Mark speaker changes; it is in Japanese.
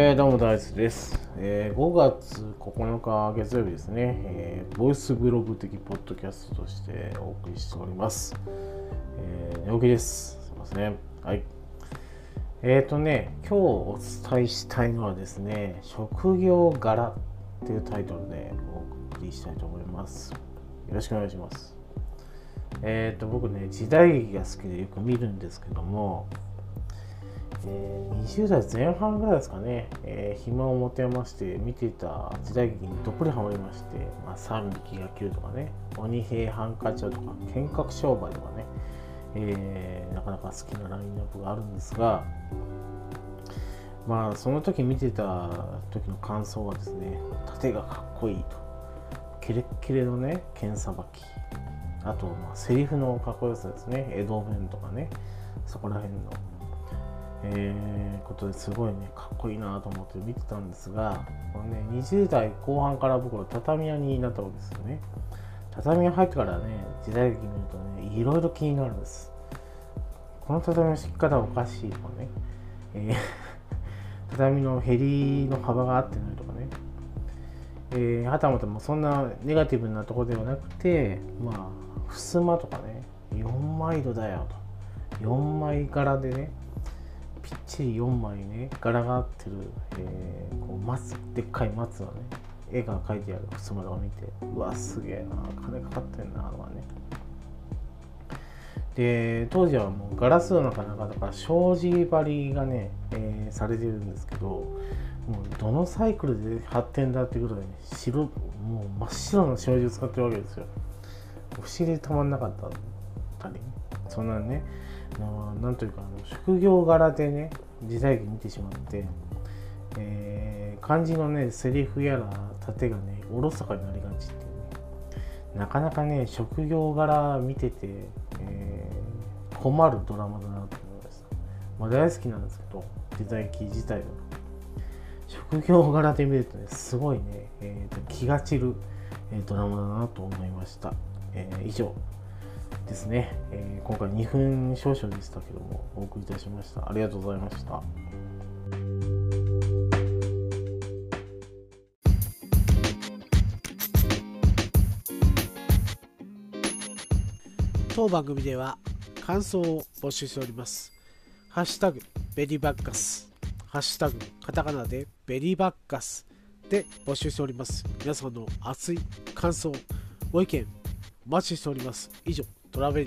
Speaker 1: えー、どうも大地です、えー、5月9日月曜日ですね、えー、ボイスブログ的ポッドキャストとしてお送りしております。えー、寝起きです。すいません。はい。えっ、ー、とね、今日お伝えしたいのはですね、職業柄っていうタイトルでお送りしたいと思います。よろしくお願いします。えっ、ー、と、僕ね、時代劇が好きでよく見るんですけども、えー、20代前半ぐらいですかね、えー、暇を持てまして見てた時代劇にどっぷりハマりまして、まあ、3匹が切るとかね。鬼平犯科帳とか剣客商売とかね、えー、なかなか好きなラインナップがあるんですがまあその時見てた時の感想はですね盾がかっこいいと。キレッキレのね剣さばき。あとまあセリフのかっこよさですね。江戸弁とかね。そこら辺のえー、ことですごいねかっこいいなと思って見てたんですがこの、ね、20代後半から僕は畳屋になったわけですよね。畳屋入ってからね時代劇見るとねいろいろ気になるんです。この畳の敷き方おかしいとかね、えー、畳のへりの幅が合ってないとかね、えー、はたまたもそんなネガティブなとこではなくてまあ襖とかね4枚戸だよと。4枚柄でねぴっちり4枚ね柄が合ってる、えー、こう松でっかい松のね絵が描いてある襖とか見てうわすげえな金かかってんなとかね。で当時はもうガラスの中なかだから障子張りがね、えー、されてるんですけどもうどのサイクルで発展だっていうことでね白もう真っ白な障子を使ってるわけですよ。不思議でたまんなかったりそんなねなんというかあの職業柄でね時代劇見てしまって、えー、漢字のねセリフやら盾がねおろそかになりがちっていうね。なかなかね職業柄見てて、えー、困るドラマだなと思います、まあ、大好きなんですけど時代劇自体は。職業柄で見るとねすごいね、えーと、気が散る、え、ドラマだなと思いました、えー、以上。ですね、えー、今回2分少々でしたけどもお送りいたしました。ありがとうございました。
Speaker 2: 当番組では感想を募集しております。ハッシュタグベリーバッカス。ハッシュタグカタカナでベリーバッカスで募集しております。皆さんの熱い感想ご意見お待ちしております。以上。トラベ